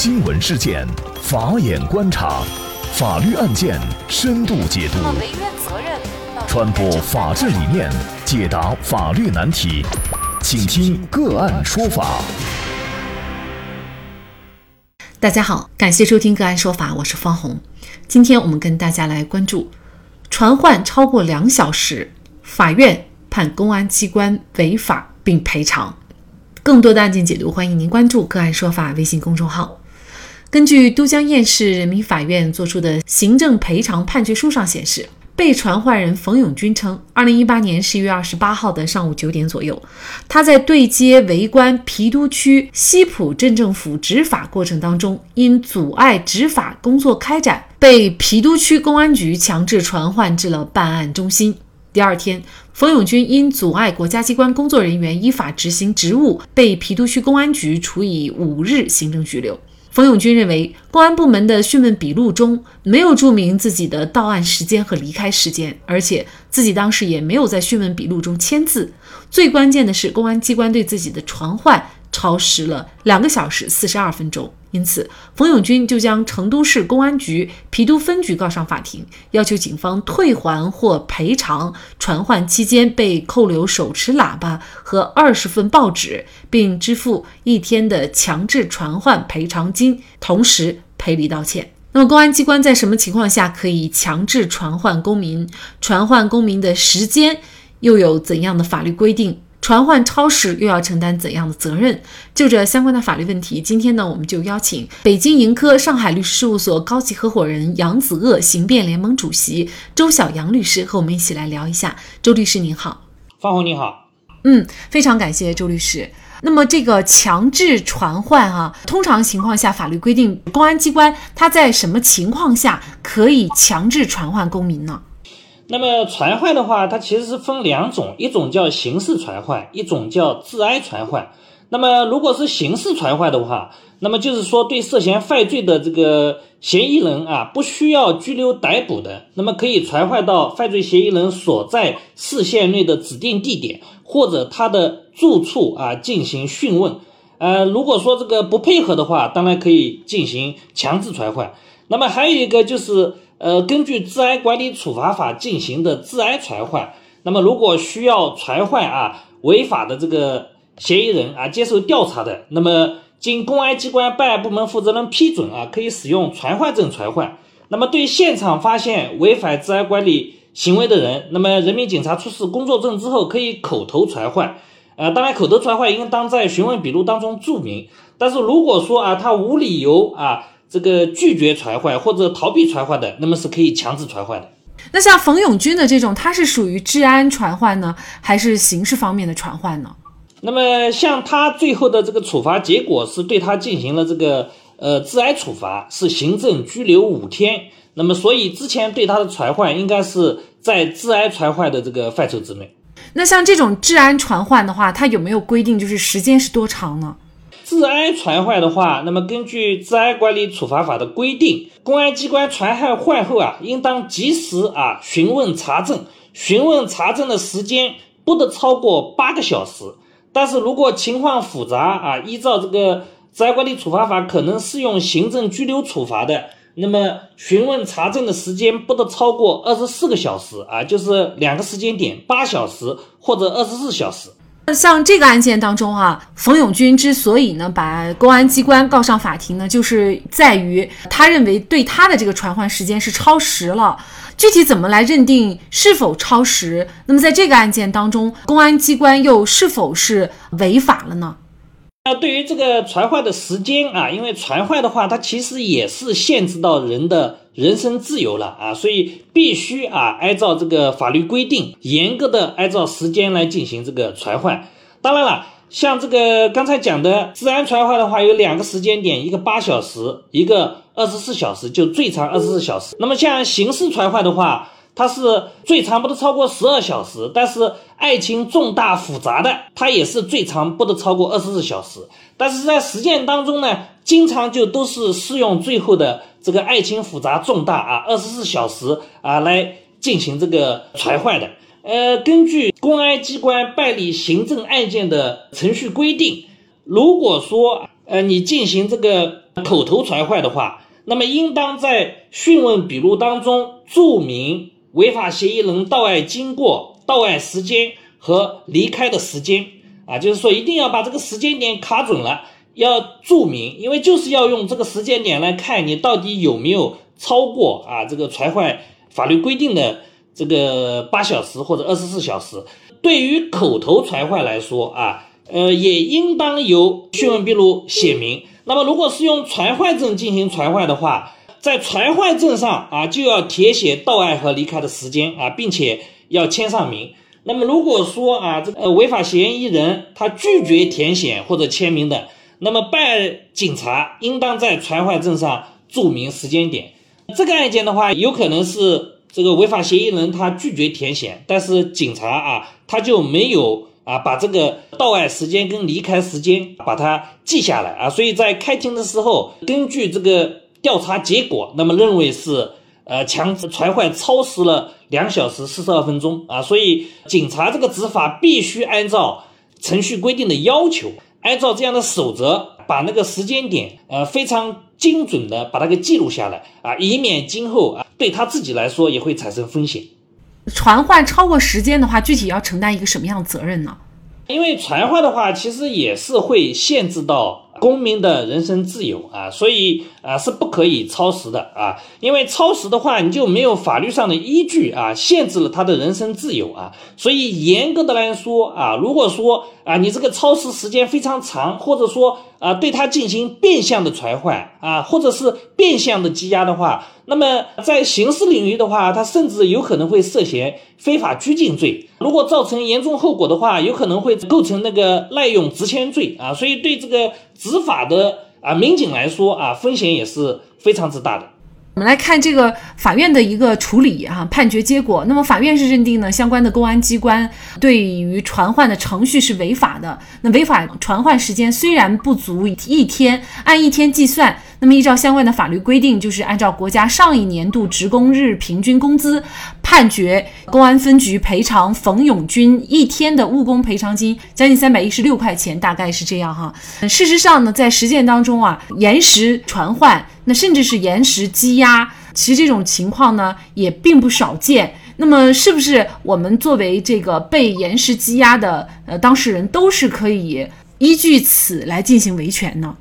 新闻事件，法眼观察，法律案件深度解读，传播法治理念，解答法律难题，请听个案说法。大家好，感谢收听个案说法，我是方红。今天我们跟大家来关注传唤超过两小时，法院判公安机关违法并赔偿。更多的案件解读，欢迎您关注“个案说法”微信公众号。根据都江堰市人民法院作出的行政赔偿判决书上显示，被传唤人冯永军称，二零一八年十一月二十八号的上午九点左右，他在对接围观郫都区西浦镇政府执法过程当中，因阻碍执法工作开展，被郫都区公安局强制传唤至了办案中心。第二天，冯永军因阻碍国家机关工作人员依法执行职务，被郫都区公安局处以五日行政拘留。冯永军认为，公安部门的讯问笔录中没有注明自己的到案时间和离开时间，而且自己当时也没有在讯问笔录中签字。最关键的是，公安机关对自己的传唤。超时了两个小时四十二分钟，因此冯永军就将成都市公安局郫都分局告上法庭，要求警方退还或赔偿传唤期间被扣留手持喇叭和二十份报纸，并支付一天的强制传唤赔偿金，同时赔礼道歉。那么，公安机关在什么情况下可以强制传唤公民？传唤公民的时间又有怎样的法律规定？传唤超时又要承担怎样的责任？就这相关的法律问题，今天呢，我们就邀请北京盈科上海律师事务所高级合伙人杨子鄂刑辩联盟主席周晓阳律师和我们一起来聊一下。周律师您好，方红你好，嗯，非常感谢周律师。那么这个强制传唤啊，通常情况下法律规定，公安机关他在什么情况下可以强制传唤公民呢？那么传唤的话，它其实是分两种，一种叫刑事传唤，一种叫治安传唤。那么如果是刑事传唤的话，那么就是说对涉嫌犯罪的这个嫌疑人啊，不需要拘留逮捕的，那么可以传唤到犯罪嫌疑人所在市县内的指定地点或者他的住处啊进行讯问。呃，如果说这个不配合的话，当然可以进行强制传唤。那么还有一个就是。呃，根据治安管理处罚法进行的治安传唤，那么如果需要传唤啊违法的这个嫌疑人啊接受调查的，那么经公安机关办案部门负责人批准啊，可以使用传唤证传唤。那么对现场发现违反治安管理行为的人，那么人民警察出示工作证之后，可以口头传唤。呃，当然口头传唤应当在询问笔录当中注明。但是如果说啊他无理由啊。这个拒绝传唤或者逃避传唤的，那么是可以强制传唤的。那像冯永军的这种，他是属于治安传唤呢，还是刑事方面的传唤呢？那么像他最后的这个处罚结果是对他进行了这个呃治安处罚，是行政拘留五天。那么所以之前对他的传唤应该是在治安传唤的这个范畴之内。那像这种治安传唤的话，它有没有规定，就是时间是多长呢？治安传唤的话，那么根据《治安管理处罚法》的规定，公安机关传唤唤后啊，应当及时啊询问查证，询问查证的时间不得超过八个小时。但是如果情况复杂啊，依照这个《治安管理处罚法》可能适用行政拘留处罚的，那么询问查证的时间不得超过二十四个小时啊，就是两个时间点，八小时或者二十四小时。像这个案件当中啊，冯永军之所以呢把公安机关告上法庭呢，就是在于他认为对他的这个传唤时间是超时了。具体怎么来认定是否超时？那么在这个案件当中，公安机关又是否是违法了呢？那对于这个传唤的时间啊，因为传唤的话，它其实也是限制到人的。人身自由了啊，所以必须啊按照这个法律规定，严格的按照时间来进行这个传唤。当然了，像这个刚才讲的治安传唤的话，有两个时间点，一个八小时，一个二十四小时，就最长二十四小时。那么像刑事传唤的话，它是最长不得超过十二小时，但是案情重大复杂的，它也是最长不得超过二十四小时。但是在实践当中呢，经常就都是适用最后的。这个案情复杂重大啊，二十四小时啊来进行这个传唤的。呃，根据公安机关办理行政案件的程序规定，如果说呃你进行这个口头传唤的话，那么应当在讯问笔录当中注明违法嫌疑人到案经过、到案时间和离开的时间啊，就是说一定要把这个时间点卡准了，要注明，因为就是要用这个时间点来看你到底有没有超过啊这个传唤法律规定的这个八小时或者二十四小时。对于口头传唤来说啊。呃，也应当由讯问笔录写明。那么，如果是用传唤证进行传唤的话，在传唤证上啊，就要填写到案和离开的时间啊，并且要签上名。那么，如果说啊，这个违法嫌疑人他拒绝填写或者签名的，那么办案警察应当在传唤证上注明时间点。这个案件的话，有可能是这个违法嫌疑人他拒绝填写，但是警察啊，他就没有。啊，把这个到案时间跟离开时间把它记下来啊，所以在开庭的时候，根据这个调查结果，那么认为是呃强制传唤超时了两小时四十二分钟啊，所以警察这个执法必须按照程序规定的要求，按照这样的守则，把那个时间点呃非常精准的把它给记录下来啊，以免今后啊对他自己来说也会产生风险。传唤超过时间的话，具体要承担一个什么样的责任呢？因为传唤的话，其实也是会限制到。公民的人身自由啊，所以啊是不可以超时的啊，因为超时的话，你就没有法律上的依据啊，限制了他的人身自由啊，所以严格的来说啊，如果说啊你这个超时时间非常长，或者说啊对他进行变相的传唤啊，或者是变相的羁押的话，那么在刑事领域的话，他甚至有可能会涉嫌非法拘禁罪，如果造成严重后果的话，有可能会构成那个滥用职权罪啊，所以对这个。执法的啊，民警来说啊，风险也是非常之大的。我们来看这个法院的一个处理哈，判决结果。那么法院是认定呢，相关的公安机关对于传唤的程序是违法的。那违法传唤时间虽然不足一天，按一天计算。那么依照相关的法律规定，就是按照国家上一年度职工日平均工资，判决公安分局赔偿冯永军一天的误工赔偿金，将近三百一十六块钱，大概是这样哈。事实上呢，在实践当中啊，延时传唤，那甚至是延时羁押，其实这种情况呢也并不少见。那么是不是我们作为这个被延时羁押的呃当事人，都是可以依据此来进行维权呢？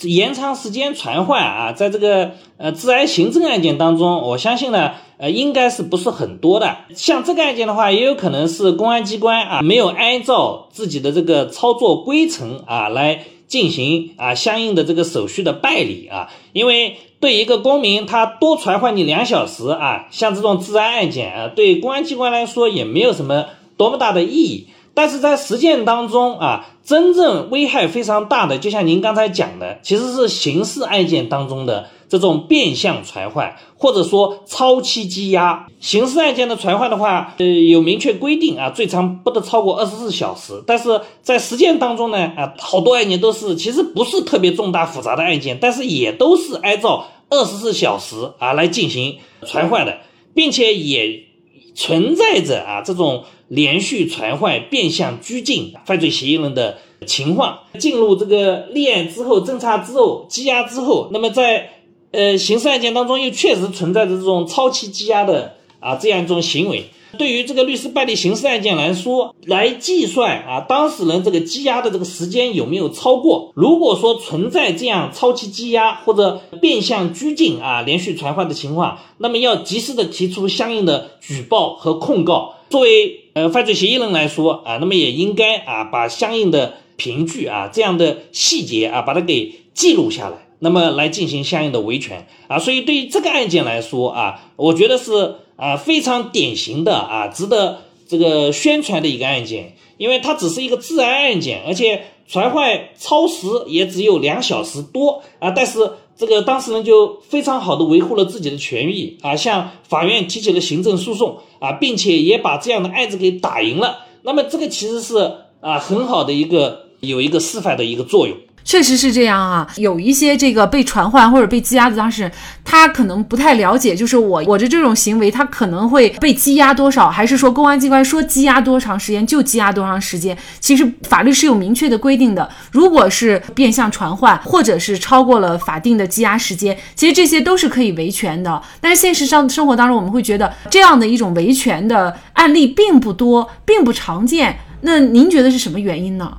延长时间传唤啊，在这个呃治安行政案件当中，我相信呢，呃，应该是不是很多的。像这个案件的话，也有可能是公安机关啊没有按照自己的这个操作规程啊来进行啊相应的这个手续的办理啊。因为对一个公民他多传唤你两小时啊，像这种治安案件啊，对公安机关来说也没有什么多么大的意义。但是在实践当中啊，真正危害非常大的，就像您刚才讲的，其实是刑事案件当中的这种变相传唤，或者说超期羁押。刑事案件的传唤的话，呃，有明确规定啊，最长不得超过二十四小时。但是在实践当中呢，啊，好多案件都是其实不是特别重大复杂的案件，但是也都是按照二十四小时啊来进行传唤的，并且也存在着啊这种。连续传唤、变相拘禁犯罪嫌疑人的情况，进入这个立案之后、侦查之后、羁押之后，那么在呃刑事案件当中又确实存在着这种超期羁押的啊这样一种行为。对于这个律师办理刑事案件来说，来计算啊当事人这个羁押的这个时间有没有超过？如果说存在这样超期羁押或者变相拘禁啊连续传唤的情况，那么要及时的提出相应的举报和控告。作为呃，犯罪嫌疑人来说啊，那么也应该啊，把相应的凭据啊，这样的细节啊，把它给记录下来，那么来进行相应的维权啊。所以对于这个案件来说啊，我觉得是啊非常典型的啊，值得这个宣传的一个案件，因为它只是一个治安案件，而且传唤超时也只有两小时多啊，但是。这个当事人就非常好的维护了自己的权益啊，向法院提起了行政诉讼啊，并且也把这样的案子给打赢了。那么这个其实是啊很好的一个有一个示范的一个作用。确实是这样啊，有一些这个被传唤或者被羁押的当事人，他可能不太了解，就是我我的这种行为，他可能会被羁押多少，还是说公安机关说羁押多长时间就羁押多长时间？其实法律是有明确的规定的。如果是变相传唤，或者是超过了法定的羁押时间，其实这些都是可以维权的。但是现实上生活当中，我们会觉得这样的一种维权的案例并不多，并不常见。那您觉得是什么原因呢？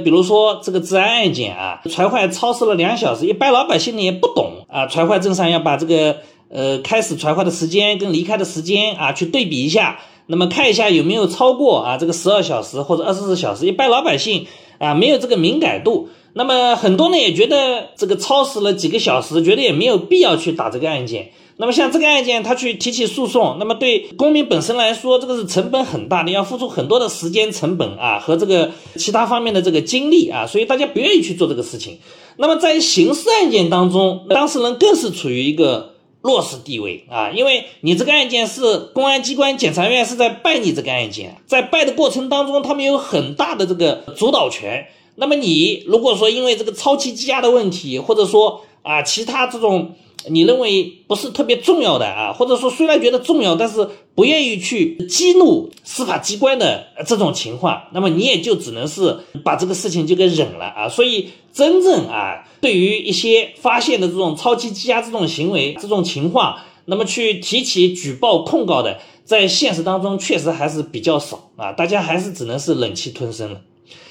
比如说这个治安案件啊，传唤超时了两小时，一般老百姓呢也不懂啊，传唤证上要把这个呃开始传唤的时间跟离开的时间啊去对比一下，那么看一下有没有超过啊这个十二小时或者二十四小时，一般老百姓啊没有这个敏感度，那么很多呢也觉得这个超时了几个小时，觉得也没有必要去打这个案件。那么像这个案件，他去提起诉讼，那么对公民本身来说，这个是成本很大的，要付出很多的时间成本啊和这个其他方面的这个精力啊，所以大家不愿意去做这个事情。那么在刑事案件当中，当事人更是处于一个弱势地位啊，因为你这个案件是公安机关、检察院是在办你这个案件，在办的过程当中，他们有很大的这个主导权。那么你如果说因为这个超期羁押的问题，或者说啊其他这种。你认为不是特别重要的啊，或者说虽然觉得重要，但是不愿意去激怒司法机关的这种情况，那么你也就只能是把这个事情就给忍了啊。所以真正啊，对于一些发现的这种超期羁押这种行为、这种情况，那么去提起举报控告的，在现实当中确实还是比较少啊。大家还是只能是忍气吞声了。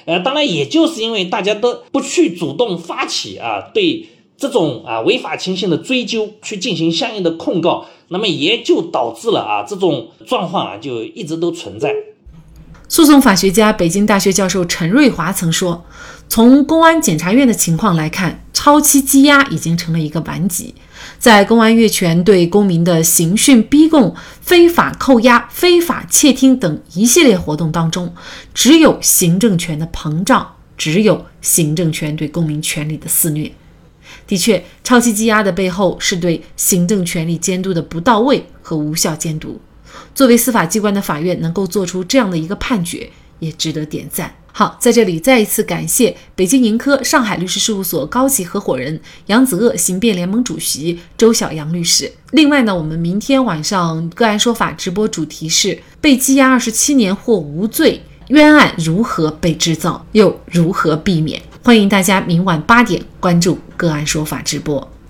呃，当然也就是因为大家都不去主动发起啊，对。这种啊违法情形的追究，去进行相应的控告，那么也就导致了啊这种状况啊就一直都存在。诉讼法学家、北京大学教授陈瑞华曾说：“从公安检察院的情况来看，超期羁押已经成了一个顽疾。在公安越权对公民的刑讯逼供、非法扣押、非法窃听等一系列活动当中，只有行政权的膨胀，只有行政权对公民权利的肆虐。”的确，超期羁押的背后是对行政权力监督的不到位和无效监督。作为司法机关的法院，能够做出这样的一个判决，也值得点赞。好，在这里再一次感谢北京盈科上海律师事务所高级合伙人杨子鄂刑辩联盟主席周晓阳律师。另外呢，我们明天晚上个案说法直播主题是被羁押二十七年或无罪，冤案如何被制造，又如何避免？欢迎大家明晚八点关注个案说法直播。